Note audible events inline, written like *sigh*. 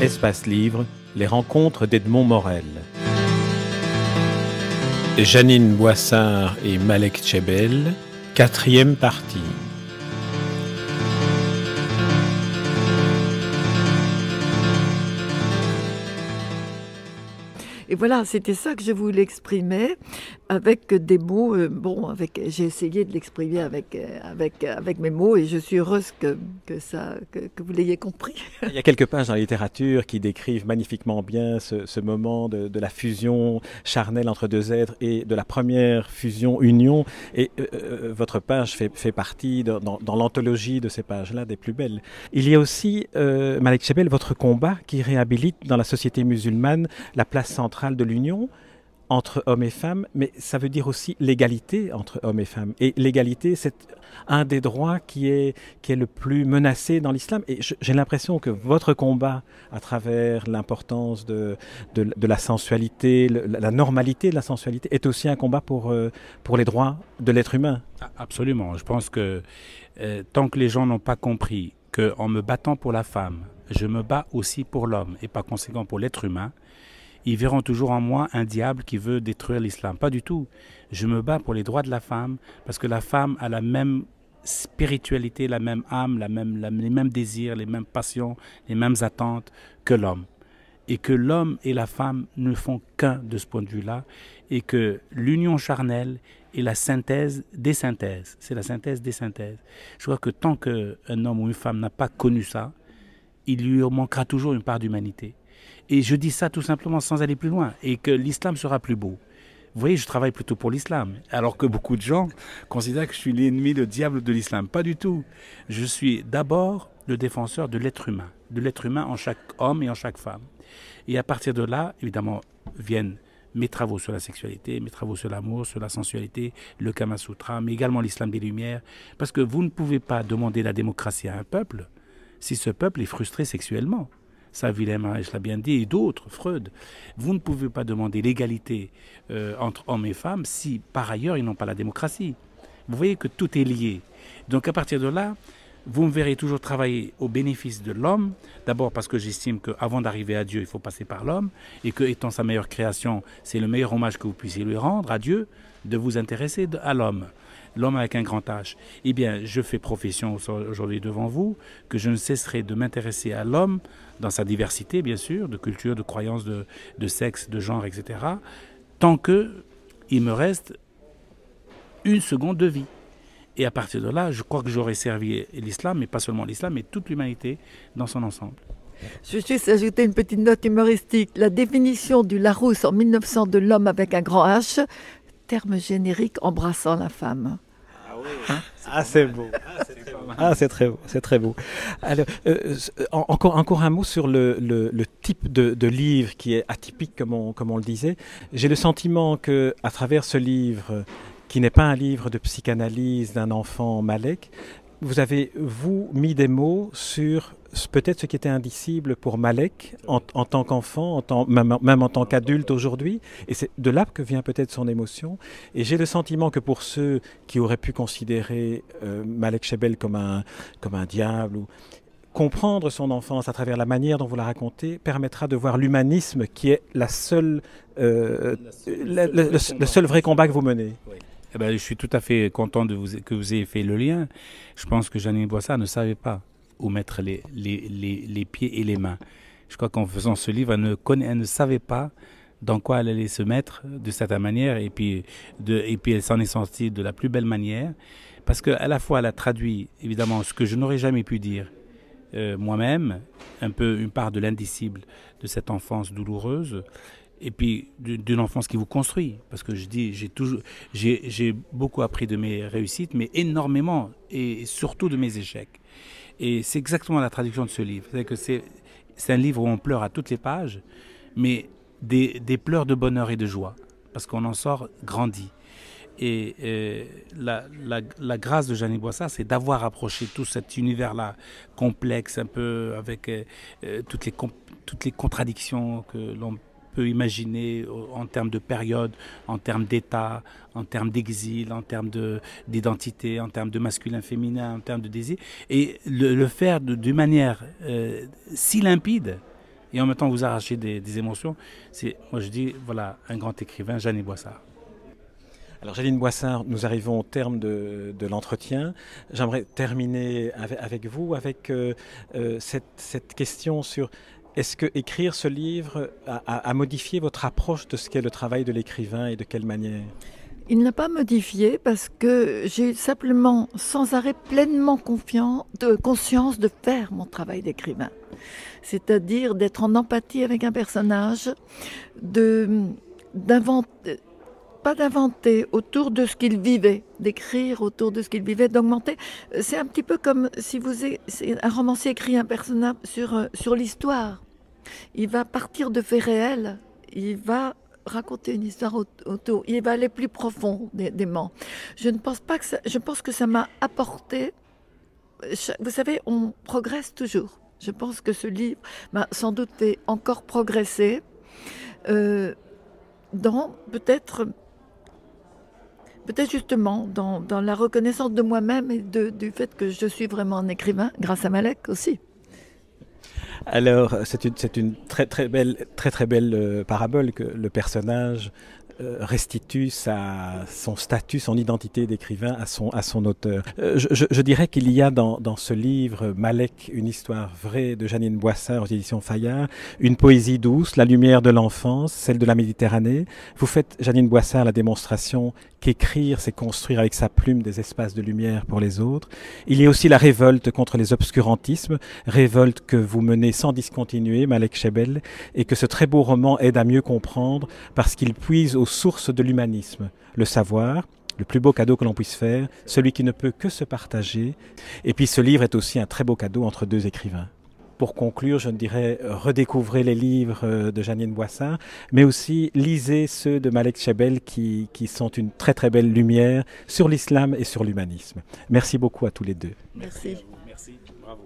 Espace Livre, les rencontres d'Edmond Morel. Janine Boissard et Malek Chebel, quatrième partie. Et voilà, c'était ça que je voulais exprimer avec des mots. Euh, bon, avec, j'ai essayé de l'exprimer avec, euh, avec, avec mes mots et je suis heureuse que, que, ça, que, vous l'ayez compris. *laughs* Il y a quelques pages dans la littérature qui décrivent magnifiquement bien ce, moment de, la fusion charnelle entre deux êtres et de la première fusion-union. Et euh, votre page fait, fait partie dans, l'anthologie de ces pages-là des plus belles. Il y a aussi, euh, Malek Chebel, votre combat qui réhabilite dans la société musulmane la place centrale de l'union entre hommes et femmes, mais ça veut dire aussi l'égalité entre hommes et femmes. Et l'égalité, c'est un des droits qui est, qui est le plus menacé dans l'islam. Et j'ai l'impression que votre combat, à travers l'importance de, de, la sensualité, la normalité de la sensualité, est aussi un combat pour, euh, pour les droits de l'être humain. Absolument. Je pense que euh, tant que les gens n'ont pas compris qu'en me battant pour la femme, je me bats aussi pour l'homme et par conséquent pour l'être humain, ils verront toujours en moi un diable qui veut détruire l'islam. Pas du tout. Je me bats pour les droits de la femme parce que la femme a la même spiritualité, la même âme, les mêmes désirs, les mêmes passions, les mêmes attentes que l'homme. Et que l'homme et la femme ne font qu'un de ce point de vue-là. Et que l'union charnelle est la synthèse des synthèses. C'est la synthèse des synthèses. Je crois que tant qu'un homme ou une femme n'a pas connu ça, il lui manquera toujours une part d'humanité. Et je dis ça tout simplement sans aller plus loin, et que l'islam sera plus beau. Vous voyez, je travaille plutôt pour l'islam, alors que beaucoup de gens considèrent que je suis l'ennemi, le diable de l'islam. Pas du tout. Je suis d'abord le défenseur de l'être humain, de l'être humain en chaque homme et en chaque femme. Et à partir de là, évidemment, viennent mes travaux sur la sexualité, mes travaux sur l'amour, sur la sensualité, le Kama Sutra, mais également l'islam des Lumières, parce que vous ne pouvez pas demander la démocratie à un peuple si ce peuple est frustré sexuellement ça Reich l'a bien dit, et d'autres, Freud. Vous ne pouvez pas demander l'égalité euh, entre hommes et femmes si par ailleurs ils n'ont pas la démocratie. Vous voyez que tout est lié. Donc à partir de là, vous me verrez toujours travailler au bénéfice de l'homme, d'abord parce que j'estime qu'avant d'arriver à Dieu, il faut passer par l'homme, et que étant sa meilleure création, c'est le meilleur hommage que vous puissiez lui rendre à Dieu, de vous intéresser à l'homme l'homme avec un grand H. Eh bien, je fais profession aujourd'hui devant vous que je ne cesserai de m'intéresser à l'homme dans sa diversité, bien sûr, de culture, de croyances, de, de sexe, de genre, etc., tant que il me reste une seconde de vie. Et à partir de là, je crois que j'aurai servi l'islam, mais pas seulement l'islam, mais toute l'humanité dans son ensemble. Je vais juste ajouter une petite note humoristique. La définition du Larousse en 1900 de l'homme avec un grand H, terme générique embrassant la femme. Ah oui. Hein ah, c'est beau. Ah, c'est très beau. C'est très beau. Alors, euh, encore, encore un mot sur le, le, le type de, de, livre qui est atypique, comme on, comme on le disait. J'ai le sentiment que, à travers ce livre, qui n'est pas un livre de psychanalyse d'un enfant Malek, vous avez, vous, mis des mots sur peut-être ce qui était indicible pour Malek en, tant qu'enfant, même, en tant qu'adulte aujourd'hui. Et c'est de là que vient peut-être son émotion. Et j'ai le sentiment que pour ceux qui auraient pu considérer euh, Malek Chebel comme un, comme un diable, comprendre son enfance à travers la manière dont vous la racontez permettra de voir l'humanisme qui est la seule, euh, le, seul vrai combat que vous menez. Eh ben, je suis tout à fait content que vous ayez fait le lien. Je pense que Janine Boissard ne savait pas où mettre les, les, les, les, pieds et les mains. Je crois qu'en faisant ce livre, elle ne, connaît, elle ne savait pas dans quoi elle allait se mettre de certaine manière. Et puis, de, et puis elle s'en est sortie de la plus belle manière. Parce qu'à la fois elle a traduit évidemment ce que je n'aurais jamais pu dire euh, moi-même, un peu une part de l'indicible de cette enfance douloureuse et puis d'une enfance qui vous construit. Parce que je dis j'ai toujours j'ai beaucoup appris de mes réussites mais énormément et surtout de mes échecs et c'est exactement la traduction de ce livre. C'est que c'est un livre où on pleure à toutes les pages, mais des, des pleurs de bonheur et de joie, parce qu'on en sort grandi. Et euh, la, la, grâce de Jeanne Boissard, c'est d'avoir approché tout cet univers-là complexe, un peu avec euh, toutes, les toutes les contradictions que l'on imaginer en termes de période, en termes d'état, en termes d'exil, en termes d'identité, en termes de masculin-féminin, en termes de désir, et le, faire d'une manière euh, si limpide et en même temps vous arrachez des, émotions. C'est, moi je dis, voilà, un grand écrivain, Jeanne Boissard. Alors Janine Boissard, nous arrivons au terme de, l'entretien. J'aimerais terminer avec, vous, avec euh, euh, cette, question sur est-ce que écrire ce livre a, modifié votre approche de ce qu'est le travail de l'écrivain et de quelle manière? Il n'a pas modifié parce que j'ai simplement sans arrêt pleinement conscience de faire mon travail d'écrivain. C'est-à-dire d'être en empathie avec un personnage, d'inventer pas d'inventer autour de ce qu'il vivait, d'écrire autour de ce qu'il vivait, d'augmenter. C'est un petit peu comme si vous un romancier écrit un personnage sur, euh, sur l'histoire. Il va partir de faits réels, il va raconter une histoire autour, il va aller plus profondément. Je ne pense pas que ça, je pense que ça m'a apporté. Vous savez, on progresse toujours. Je pense que ce livre m'a sans doute fait encore progresser euh, dans peut-être peut-être justement dans, la reconnaissance de moi-même et du fait que je suis vraiment un écrivain, grâce à Malek aussi. Alors, c'est une, une, très très belle, très très belle euh, parabole que le personnage restitue sa, son statut, son identité d'écrivain à son, à son auteur. Euh, je, je, dirais qu'il y a dans, dans, ce livre Malek, une histoire vraie de Janine Boissard aux éditions Fayard, une poésie douce, la lumière de l'enfance, celle de la Méditerranée. Vous faites, Janine Boissard, la démonstration qu'écrire, c'est construire avec sa plume des espaces de lumière pour les autres. Il y a aussi la révolte contre les obscurantismes, révolte que vous menez sans discontinuer, Malek Chebel, et que ce très beau roman aide à mieux comprendre parce qu'il puise au source de l'humanisme, le savoir, le plus beau cadeau que l'on puisse faire, celui qui ne peut que se partager. Et puis ce livre est aussi un très beau cadeau entre deux écrivains. Pour conclure, je ne dirais redécouvrez les livres euh, de Janine Boissin, mais aussi lisez ceux de Malek Chebel qui, qui sont une très très belle lumière sur l'islam et sur l'humanisme. Merci beaucoup à tous les deux. Merci. Merci. Bravo.